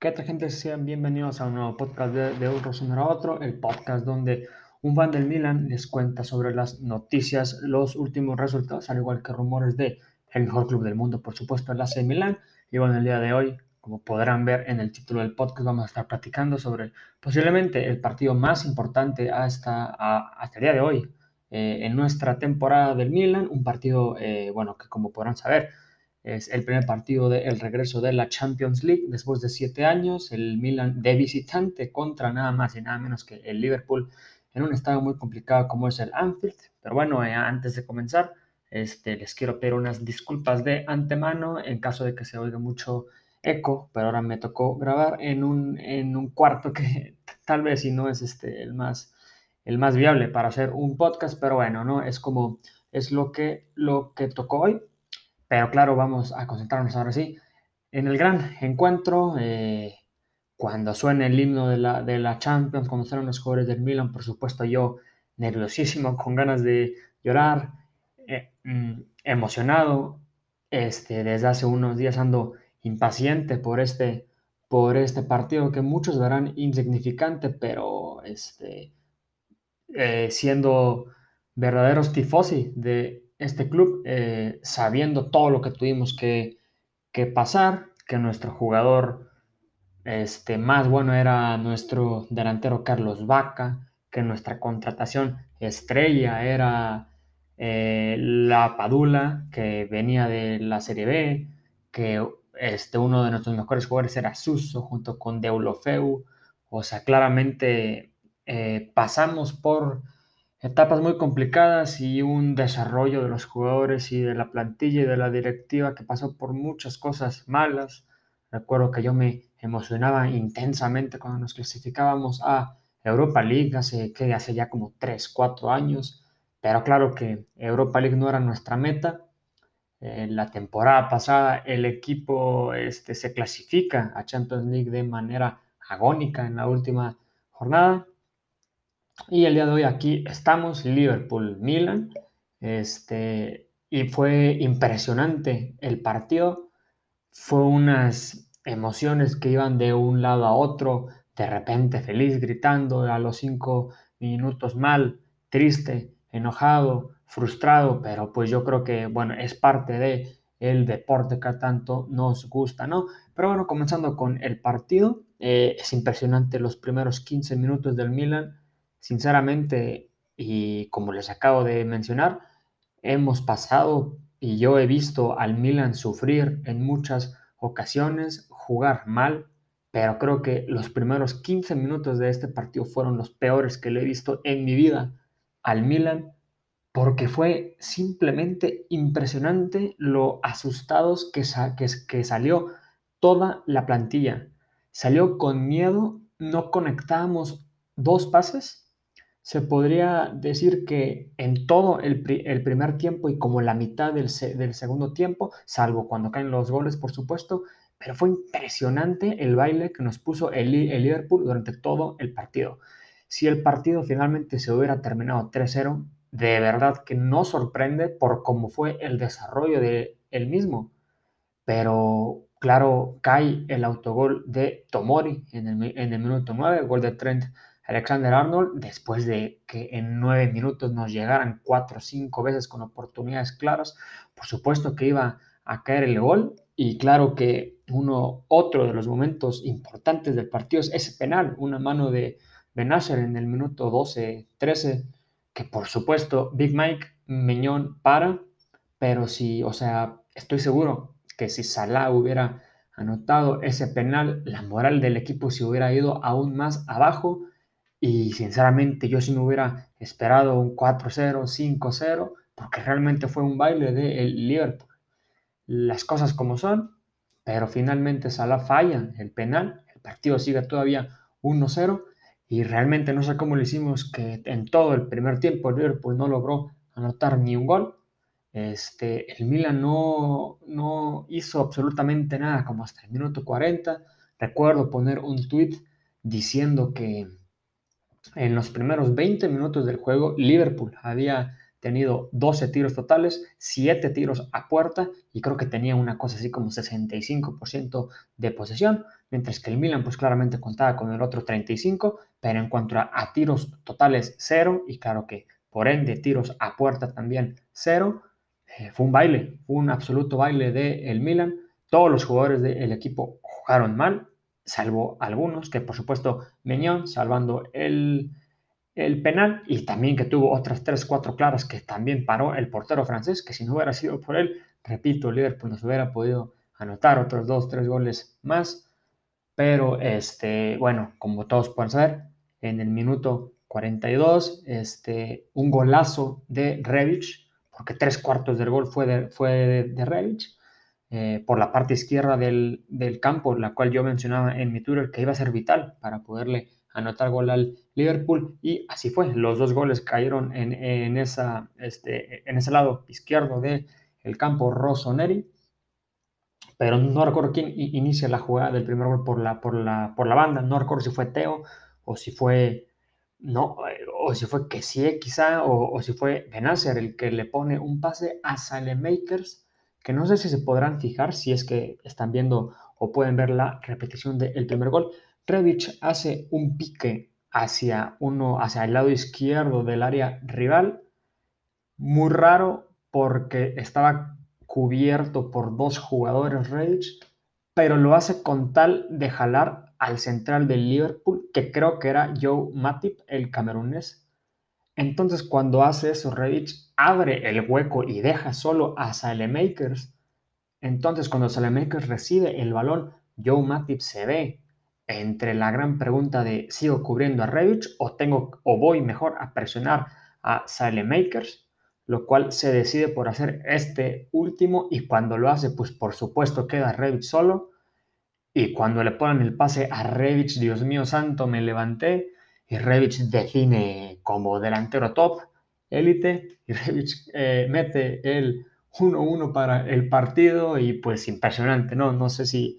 ¿Qué tal gente? Sean bienvenidos a un nuevo podcast de, de Un Rosonero a Otro, el podcast donde un fan del Milan les cuenta sobre las noticias, los últimos resultados, al igual que rumores de el mejor club del mundo, por supuesto, el AC Milan. Y bueno, el día de hoy, como podrán ver en el título del podcast, vamos a estar platicando sobre posiblemente el partido más importante hasta, hasta el día de hoy eh, en nuestra temporada del Milan, un partido, eh, bueno, que como podrán saber, es el primer partido del regreso de la Champions League después de siete años. El Milan de visitante contra nada más y nada menos que el Liverpool en un estado muy complicado como es el Anfield. Pero bueno, eh, antes de comenzar, este, les quiero pedir unas disculpas de antemano en caso de que se oiga mucho eco, pero ahora me tocó grabar en un, en un cuarto que tal vez si no es este, el, más, el más viable para hacer un podcast, pero bueno, ¿no? Es como, es lo que, lo que tocó hoy. Pero claro, vamos a concentrarnos ahora sí en el gran encuentro. Eh, cuando suene el himno de la, de la Champions, cuando suenan los jugadores del Milan, por supuesto yo nerviosísimo, con ganas de llorar, eh, mm, emocionado. Este, desde hace unos días ando impaciente por este, por este partido que muchos verán insignificante, pero este, eh, siendo verdaderos tifosi de, este club, eh, sabiendo todo lo que tuvimos que, pasar, que nuestro jugador este, más bueno era nuestro delantero Carlos Vaca, que nuestra contratación estrella era eh, la Padula, que venía de la Serie B, que este, uno de nuestros mejores jugadores era Suso junto con Deulofeu. O sea, claramente eh, pasamos por etapas muy complicadas y un desarrollo de los jugadores y de la plantilla y de la directiva que pasó por muchas cosas malas. Recuerdo que yo me emocionaba intensamente cuando nos clasificábamos a Europa League hace, que hace ya como 3, 4 años, pero claro que Europa League no era nuestra meta. En la temporada pasada el equipo este, se clasifica a Champions League de manera agónica en la última jornada y el día de hoy aquí estamos, Liverpool-Milan. Este, y fue impresionante el partido. Fue unas emociones que iban de un lado a otro, de repente feliz, gritando a los cinco minutos mal, triste, enojado, frustrado, pero pues yo creo que, bueno, es parte de el deporte que tanto nos gusta, ¿no? Pero bueno, comenzando con el partido, eh, es impresionante los primeros 15 minutos del Milan Sinceramente, y como les acabo de mencionar, hemos pasado y yo he visto al Milan sufrir en muchas ocasiones, jugar mal, pero creo que los primeros 15 minutos de este partido fueron los peores que le he visto en mi vida al Milan, porque fue simplemente impresionante lo asustados que, salió toda la plantilla. Salió con miedo, no conectábamos dos pases se podría decir que en todo el, primer tiempo y como la mitad del, segundo tiempo, salvo cuando caen los goles, por supuesto, pero fue impresionante el baile que nos puso el, Liverpool durante todo el partido. Si el partido finalmente se hubiera terminado 3-0, de verdad que no sorprende por cómo fue el desarrollo de el mismo. Pero claro, cae el autogol de Tomori en el, en el minuto 9, gol de Trent Alexander Arnold, después de que en nueve minutos nos llegaran cuatro o cinco veces con oportunidades claras, por supuesto que iba a caer el gol. Y claro que uno, otro de los momentos importantes del partido es ese penal, una mano de Benacer en el minuto 12-13, que por supuesto Big Mike Meñón para, pero si, o sea, estoy seguro que si Salah hubiera anotado ese penal, la moral del equipo se hubiera ido aún más abajo y sinceramente yo si me hubiera esperado un 4-0, 5-0, porque realmente fue un baile del Liverpool. Las cosas como son, pero finalmente Salah falla el penal, el partido sigue todavía 1-0 y realmente no sé cómo lo hicimos que en todo el primer tiempo el Liverpool no logró anotar ni un gol. Este, el Milan no, no hizo absolutamente nada como hasta el minuto 40. Recuerdo poner un tweet diciendo que en los primeros 20 minutos del juego, Liverpool había tenido 12 tiros totales, 7 tiros a puerta y creo que tenía una cosa así como 65% de posesión, mientras que el Milan pues claramente contaba con el otro 35, pero en cuanto a, tiros totales 0 y claro que por ende tiros a puerta también 0, eh, fue un baile, fue un absoluto baile del el Milan. Todos los jugadores del equipo jugaron mal, salvo algunos, que por supuesto Meñón salvando el, el penal y también que tuvo otras 3-4 claras que también paró el portero francés, que si no hubiera sido por él, repito, Liverpool nos hubiera podido anotar otros 2-3 goles más. Pero, este, bueno, como todos pueden saber, en el minuto 42, este, un golazo de Revich, porque tres cuartos del gol fue de, fue de, Revich, eh, por la parte izquierda del, del campo, la cual yo mencionaba en mi Twitter que iba a ser vital para poderle anotar gol al Liverpool y así fue. Los dos goles cayeron en, esa, este, en ese lado izquierdo del el campo Rossoneri, pero no recuerdo quién inicia la jugada del primer gol por la, por la, por la banda, no recuerdo si fue Teo o si fue, no, o si fue que sí quizá, o, si fue Benacer el que le pone un pase a Salemakers, que no sé si se podrán fijar si es que están viendo o pueden ver la repetición del primer gol, Revich hace un pique hacia uno, hacia el lado izquierdo del área rival, muy raro porque estaba cubierto por dos jugadores Revich, pero lo hace con tal de jalar al central del Liverpool, que creo que era Joe Matip, el camerunés. Entonces, cuando hace eso, Revich abre el hueco y deja solo a Salemakers. Entonces, cuando Salemakers recibe el balón, Joe Matip se ve entre la gran pregunta de sigo cubriendo a Revich o tengo o voy mejor a presionar a Makers, lo cual se decide por hacer este último y cuando lo hace, pues por supuesto queda Revich solo. Y cuando le ponen el pase a Revich, Dios mío santo, me levanté y Revich define como delantero top, élite y Revich eh, mete el 1-1 para el partido y pues impresionante, ¿no? No sé si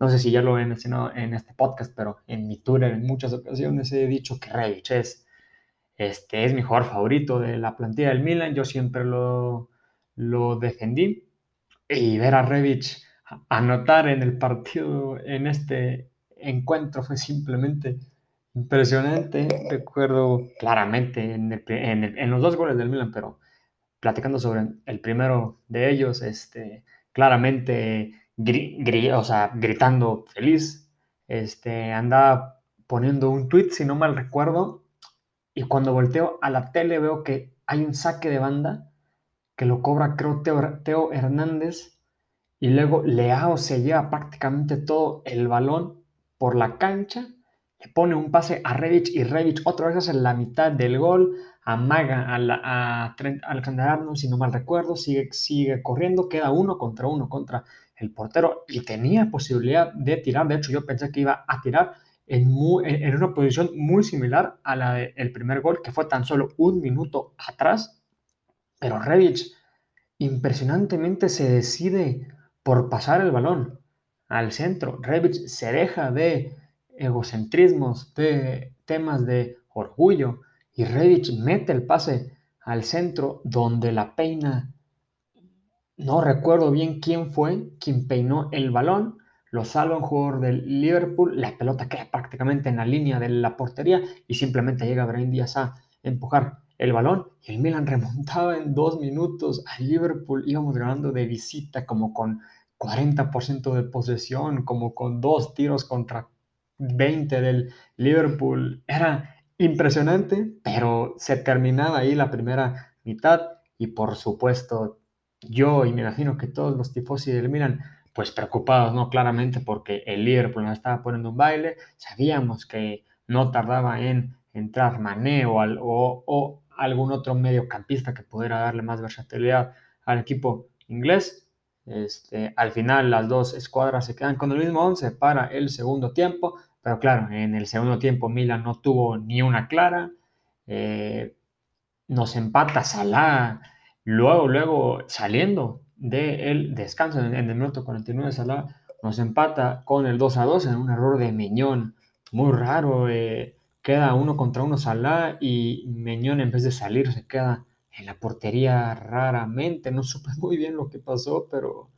no sé si ya lo he mencionado en este podcast, pero en mi tour en muchas ocasiones he dicho que Rebic es, este, es mi jugador favorito de la plantilla del Milan. Yo siempre lo, lo defendí. Y ver a Rebic anotar en el partido, en este encuentro, fue simplemente impresionante. Recuerdo claramente en, los dos goles del Milan, pero platicando sobre el primero de ellos, este, claramente gritando feliz. Este, andaba poniendo un tweet, si no mal recuerdo, y cuando volteo a la tele veo que hay un saque de banda que lo cobra, creo, Teo, Hernández, y luego Leao se lleva prácticamente todo el balón por la cancha, le pone un pase a Revich y Revich otra vez hace la mitad del gol, amaga a, la, a Alexander si no mal recuerdo, sigue, sigue corriendo, queda uno contra uno contra el portero y tenía posibilidad de tirar. De hecho, yo pensé que iba a tirar en, en una posición muy similar a la del primer gol, que fue tan solo un minuto atrás. Pero Revich impresionantemente se decide por pasar el balón al centro. Revich se deja de egocentrismos, de temas de orgullo, y Revich mete el pase al centro donde la peina no recuerdo bien quién fue quien peinó el balón, lo salva un jugador del Liverpool, la pelota queda prácticamente en la línea de la portería y simplemente llega Brian Díaz a empujar el balón y el Milan remontaba en dos minutos al Liverpool, íbamos ganando de visita como con 40% de posesión, como con dos tiros contra 20 del Liverpool. Era impresionante, pero se terminaba ahí la primera mitad y por supuesto yo y me imagino que todos los tifosi del Milan, pues preocupados, ¿no? Claramente porque el Liverpool nos estaba poniendo un baile, sabíamos que no tardaba en entrar Mané o, o, algún otro mediocampista que pudiera darle más versatilidad al equipo inglés. Este, al final las dos escuadras se quedan con el mismo 11 para el segundo tiempo, pero claro, en el segundo tiempo Milan no tuvo ni una clara, eh, nos empata Salah Luego, luego saliendo del descanso en, el minuto 49, Salah nos empata con el 2 a 2 en un error de Meñón. Muy raro. Eh, queda uno contra uno Salah y Meñón en vez de salir se queda En la portería raramente, no supe muy bien lo que pasó, pero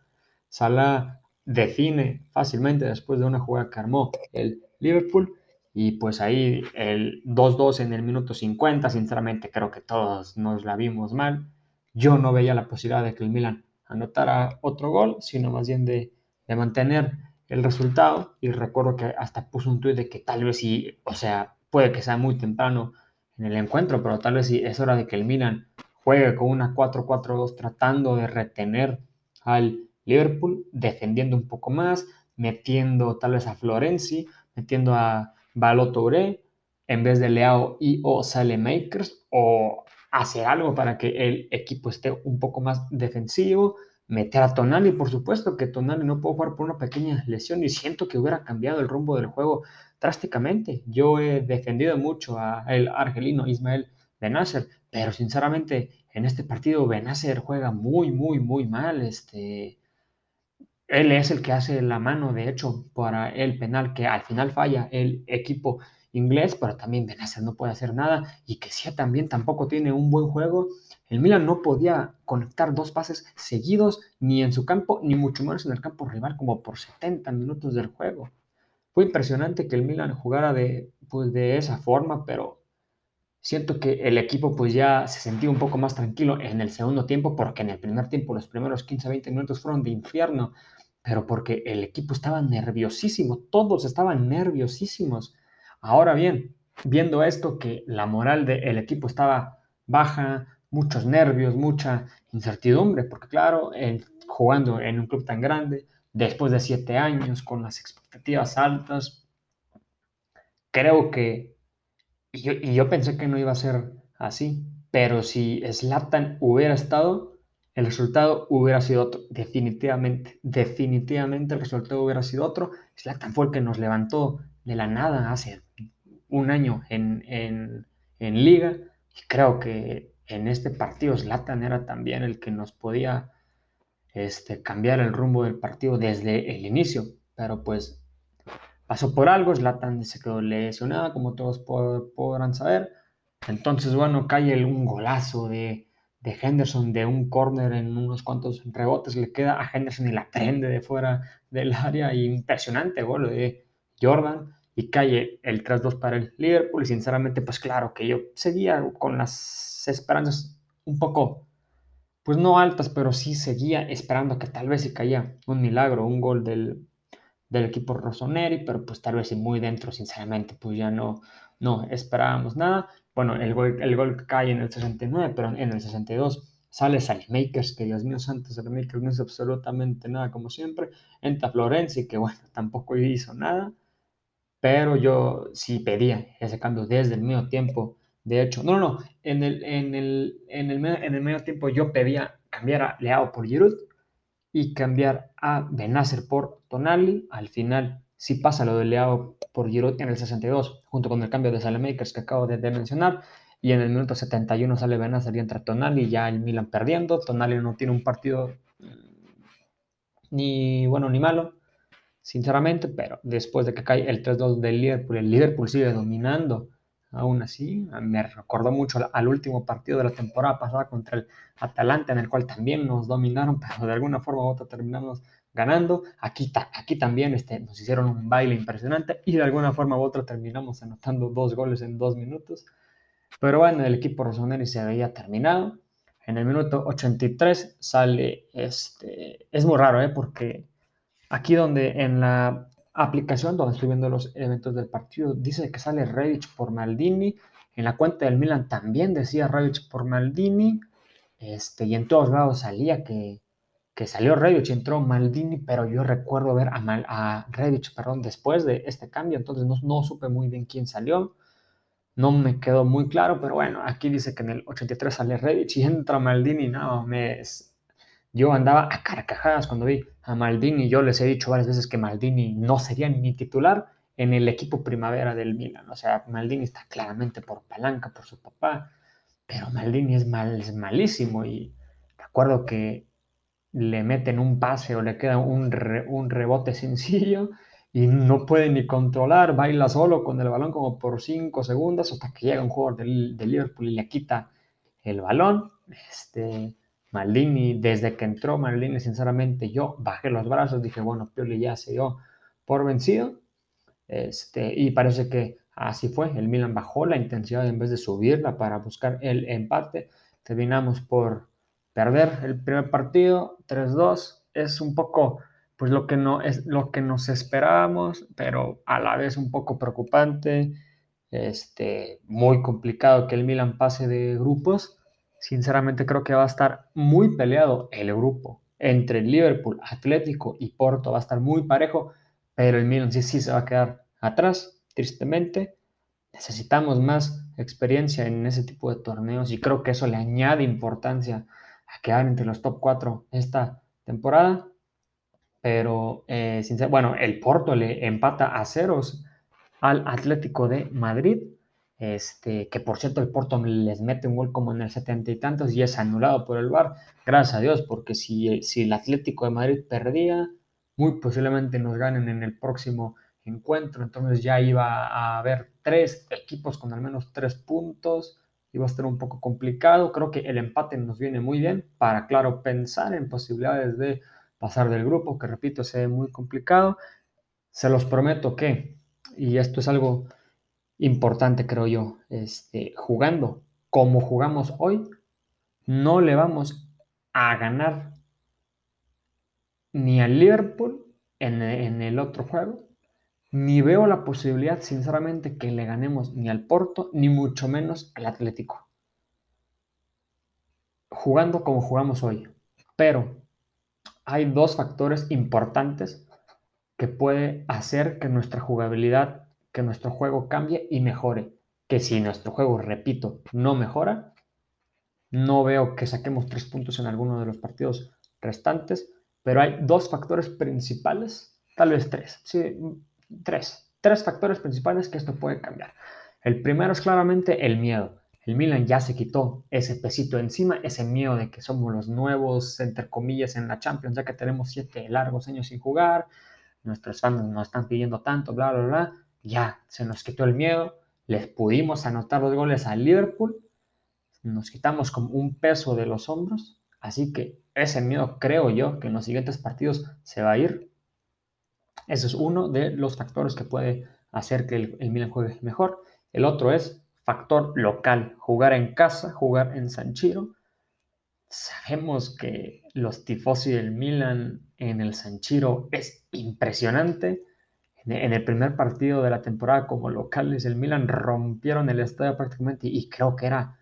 Salah define fácilmente después de una jugada que armó el Liverpool. Y pues ahí el 2-2 en el minuto 50, sinceramente creo que todos nos la vimos mal. Yo no veía la posibilidad de que el Milan anotara otro gol, sino más bien de, de mantener el resultado. Y recuerdo que hasta puso un tuit de que tal vez sí, o sea, puede que sea muy temprano en el encuentro, pero tal vez sí es hora de que el Milan juegue con una 4-4-2 tratando de retener al Liverpool, defendiendo un poco más, metiendo tal vez a Florenzi, metiendo a Balotouré en vez de Leao y o Makers o hacer algo para que el equipo esté un poco más defensivo, meter a Tonali, por supuesto que Tonali no puede jugar por una pequeña lesión y siento que hubiera cambiado el rumbo del juego drásticamente. Yo he defendido mucho a el argelino Ismael Benacer, pero sinceramente en este partido Benacer juega muy, muy, muy mal. Este, él es el que hace la mano, de hecho, para el penal que al final falla el equipo inglés, pero también Benacer no puede hacer nada y que sea también tampoco tiene un buen juego. El Milan no podía conectar dos pases seguidos ni en su campo, ni mucho menos en el campo rival, como por 70 minutos del juego. Fue impresionante que el Milan jugara de, pues, de esa forma, pero siento que el equipo pues ya se sentía un poco más tranquilo en el segundo tiempo, porque en el primer tiempo, los primeros 15-20 minutos fueron de infierno, pero porque el equipo estaba nerviosísimo, todos estaban nerviosísimos. Ahora bien, viendo esto, que la moral del equipo estaba baja, muchos nervios, mucha incertidumbre, porque claro, jugando en un club tan grande, después de siete años, con las expectativas altas, creo que, y yo, y yo pensé que no iba a ser así, pero si Slatan hubiera estado, el resultado hubiera sido otro, definitivamente, definitivamente el resultado hubiera sido otro. Slatan fue el que nos levantó de la nada hace un año en, en, en liga y creo que en este partido Slatan era también el que nos podía este, cambiar el rumbo del partido desde el inicio, pero pues pasó por algo, Slatan se quedó lesionado, como todos podrán saber. Entonces, bueno, cae un golazo de, de Henderson de un corner en unos cuantos rebotes, le queda a Henderson y la prende de fuera del área. impresionante gol de Jordan y cae el 3-2 para el Liverpool. Y sinceramente, pues claro que yo seguía con las esperanzas un poco, pues no altas, pero sí seguía esperando que tal vez se caía un milagro, un gol del, del equipo Rossoneri, pero pues tal vez muy dentro, sinceramente, pues ya no, no esperábamos nada. Bueno, el gol, el gol cae en el 69, pero en el 62 sale Makers, que Dios mío santo, Makers no hizo absolutamente nada como siempre. Entra Florenzi, que bueno, tampoco hizo nada, pero yo sí pedía ese cambio desde el medio tiempo. De hecho, no, no, en el, en el, en el, en el medio tiempo yo pedía cambiar a Leao por Giroud y cambiar a Benacer por Tonali. Al final sí pasa lo de Leao por Giroud en el 62, junto con el cambio de Salemakers que acabo de, mencionar. Y en el minuto 71 sale Benacer y entra Tonali, ya el Milan perdiendo. Tonali no tiene un partido mm, ni bueno ni malo, sinceramente, pero después de que cae el 3-2 del Liverpool, el Liverpool sigue dominando. Aún así, me recordó mucho al último partido de la temporada pasada contra el Atalanta, en el cual también nos dominaron, pero de alguna forma u otra terminamos ganando. Aquí, aquí también este, nos hicieron un baile impresionante y de alguna forma u otra terminamos anotando dos goles en dos minutos. Pero bueno, el equipo rosoneri se había terminado. En el minuto 83 sale, este, es muy raro, ¿eh? porque aquí donde en la aplicación donde estoy viendo los eventos del partido, dice que sale Rebic por Maldini. En la cuenta del Milan también decía Rebic por Maldini. Este, y en todos lados salía que, que salió Rebic y entró Maldini, pero yo recuerdo ver a, Mal, a Rebic perdón, después de este cambio, entonces no, no, supe muy bien quién salió, no me quedó muy claro, pero bueno, aquí dice que en el 83 sale Rebic y entra Maldini, no, me, yo andaba a carcajadas cuando vi a Maldini, yo les he dicho varias veces que Maldini no sería ni titular en el equipo primavera del Milan, o sea, Maldini está claramente por palanca, por su papá, pero Maldini es, mal, es malísimo y recuerdo que le meten un pase o le queda un, un rebote sencillo y no puede ni controlar, baila solo con el balón como por 5 segundos hasta que llega un jugador del, Liverpool y le quita el balón. Este, Maldini, desde que entró Maldini, sinceramente yo bajé los brazos, dije, bueno, Pioli ya se dio por vencido. Este, y parece que así fue. El Milan bajó la intensidad en vez de subirla para buscar el empate. Terminamos por perder el primer partido, 3-2. Es un poco pues lo que no es lo que nos esperábamos, pero a la vez un poco preocupante. Este, muy complicado que el Milan pase de grupos sinceramente creo que va a estar muy peleado el grupo entre Liverpool, Atlético y Porto. Va a estar muy parejo, pero el Milan sí, sí se va a quedar atrás, tristemente. Necesitamos más experiencia en ese tipo de torneos y creo que eso le añade importancia a quedar entre los top 4 esta temporada. Pero, eh, bueno, el Porto le empata a ceros al Atlético de Madrid. Este, que por cierto el Porto les mete un gol como en el setenta y tantos y es anulado por el VAR, gracias a Dios, porque si, si el Atlético de Madrid perdía, muy posiblemente nos ganen en el próximo encuentro, entonces ya iba a haber tres equipos con al menos tres puntos, iba a estar un poco complicado, creo que el empate nos viene muy bien para, claro, pensar en posibilidades de pasar del grupo, que repito, se ve muy complicado, se los prometo que, y esto es algo importante, creo yo, este, jugando como jugamos hoy, no le vamos a ganar ni al Liverpool en, en, el otro juego, ni veo la posibilidad, sinceramente, que le ganemos ni al Porto, ni mucho menos al Atlético. Jugando como jugamos hoy. Pero hay dos factores importantes que puede hacer que nuestra jugabilidad que nuestro juego cambie y mejore. Que si nuestro juego, repito, no mejora, no veo que saquemos tres puntos en alguno de los partidos restantes, pero hay dos factores principales, tal vez tres, sí, tres, tres factores principales que esto puede cambiar. El primero es claramente el miedo. El Milan ya se quitó ese pesito encima, ese miedo de que somos los nuevos, entre comillas, en la Champions, ya que tenemos siete largos años sin jugar, nuestros fans nos están pidiendo tanto, bla, bla, bla ya se nos quitó el miedo, les pudimos anotar los goles al Liverpool, nos quitamos como un peso de los hombros, así que ese miedo creo yo que en los siguientes partidos se va a ir. Ese es uno de los factores que puede hacer que el, Milan juegue mejor. El otro es factor local, jugar en casa, jugar en San Chiro. Sabemos que los tifosi del Milan en el San Chiro es impresionante en el primer partido de la temporada como locales, el Milan rompieron el estadio prácticamente y, creo que era,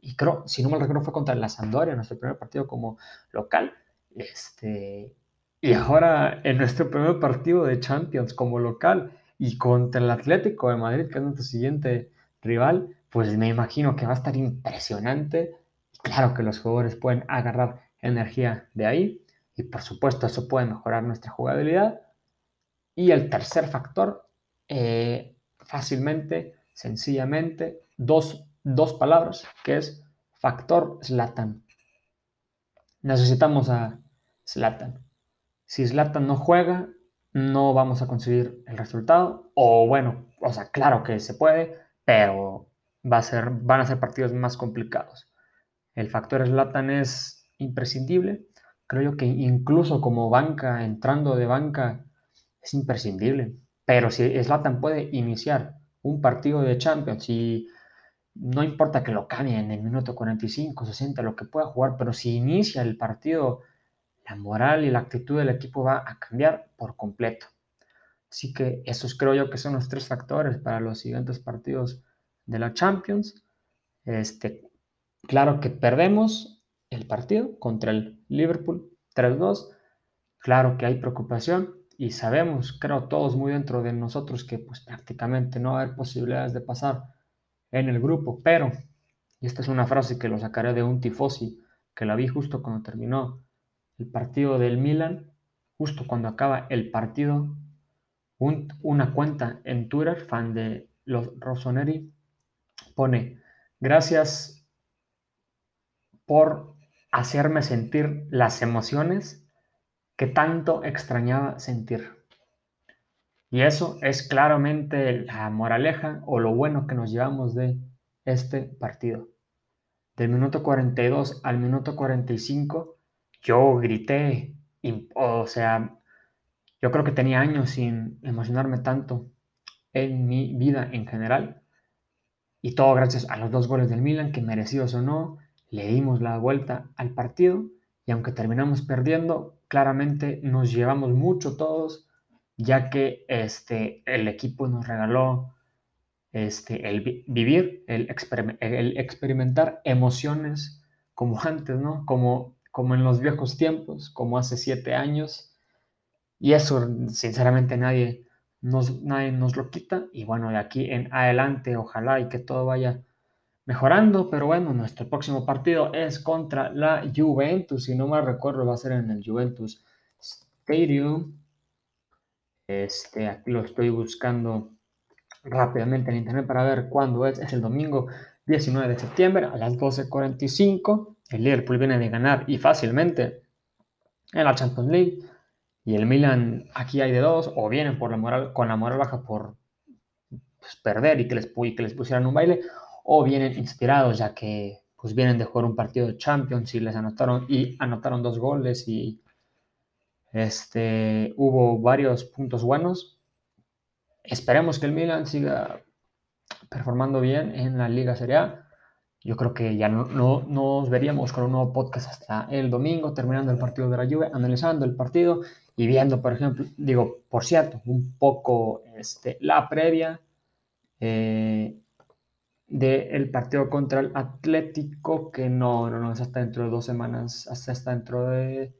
y creo, si no mal recuerdo, fue contra la Sampdoria, nuestro primer partido como local. Este, y ahora en nuestro primer partido de Champions como local y contra el Atlético de Madrid, que es nuestro siguiente rival, pues me imagino que va a estar impresionante. Claro que los jugadores pueden agarrar energía de ahí y por supuesto eso puede mejorar nuestra jugabilidad y el tercer factor, eh, fácilmente, sencillamente, dos, palabras, que es factor Slatan. Necesitamos a Slatan. Si Slatan no juega, no vamos a conseguir el resultado. O bueno, o sea, claro que se puede, pero va a ser, van a ser partidos más complicados. El factor Slatan es imprescindible. Creo que incluso como banca, entrando de banca, es imprescindible. Pero si Slatan puede iniciar un partido de Champions y no importa que lo cambie en el minuto 45, 60, lo que pueda jugar, pero si inicia el partido, la moral y la actitud del equipo va a cambiar por completo. Así que esos creo yo que son los tres factores para los siguientes partidos de la Champions. Este, claro que perdemos el partido contra el Liverpool 3-2. Claro que hay preocupación, y sabemos, creo todos muy dentro de nosotros que pues prácticamente no va a haber posibilidades de pasar en el grupo, pero, y esta es una frase que lo sacaré de un tifosi, que la vi justo cuando terminó el partido del Milan, justo cuando acaba el partido, una cuenta en Twitter, fan de los Rossoneri, pone, gracias por hacerme sentir las emociones que tanto extrañaba sentir. Y eso es claramente la moraleja o lo bueno que nos llevamos de este partido. del minuto 42 al minuto 45, yo grité, o sea, yo creo que tenía años sin emocionarme tanto en mi vida en general. Y todo gracias a los dos goles del Milan, que merecidos o no, le dimos la vuelta al partido. Y aunque terminamos perdiendo, claramente nos llevamos mucho todos, ya que este, el equipo nos regaló este, el vivir, el, el, experimentar emociones como antes, ¿no? Como, como en los viejos tiempos, como hace siete años. Y eso, sinceramente, nadie nos, nadie nos lo quita. Y bueno, de aquí en adelante, ojalá y que todo vaya mejorando. Pero bueno, nuestro próximo partido es contra la Juventus. Si no me recuerdo, va a ser en el Juventus Stadium. Este, aquí lo estoy buscando rápidamente en internet para ver cuándo es. Es el domingo 19 de septiembre a las 12.45. El Liverpool viene de ganar y fácilmente en la Champions League. Y el Milan, aquí hay de dos, o vienen por la moral, con la moral baja por pues, perder y que, les, que les pusieran un baile, o vienen inspirados ya que pues vienen de jugar un partido de Champions y les anotaron y anotaron dos goles y este hubo varios puntos buenos Esperemos que el Milan siga performando bien en la Liga Serie A. Yo creo que ya no, nos veríamos con un nuevo podcast hasta el domingo, terminando el partido de la Juve, analizando el partido y viendo, por ejemplo, digo, por cierto, un poco este, la previa eh, del partido contra el Atlético, que no, no, no, es hasta dentro de dos semanas, hasta, hasta dentro de,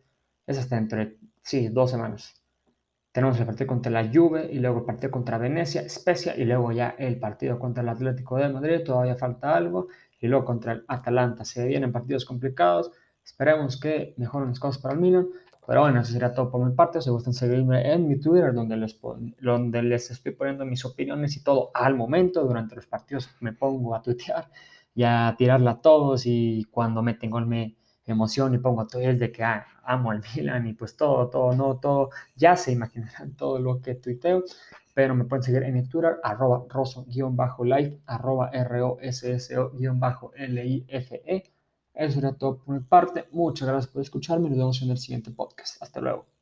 es hasta dentro de, sí, dos semanas. Tenemos el partido contra la Juve y luego el partido contra Venecia, Spezia y luego ya el partido contra el Atlético de Madrid, todavía falta algo, y luego contra el Atalanta. Se vienen partidos complicados, esperemos que mejoren las cosas para el Milan, pero bueno, eso sería todo por mi parte. Si gustan seguirme en mi Twitter, donde les, donde les estoy poniendo mis opiniones y todo al momento. Durante los partidos me pongo a tuitear y a tirarla a todos y cuando me tengo me emoción y pongo tweets de que ah, amo al Milan y pues todo, todo, no, todo, ya se imaginarán todo lo que tuiteo, pero me pueden seguir en mi Twitter, arroba rosso-life, arroba R-O-S-S-O-L-I-F-E. Eso era todo por mi parte. Muchas gracias por escucharme nos vemos en el siguiente podcast. Hasta luego.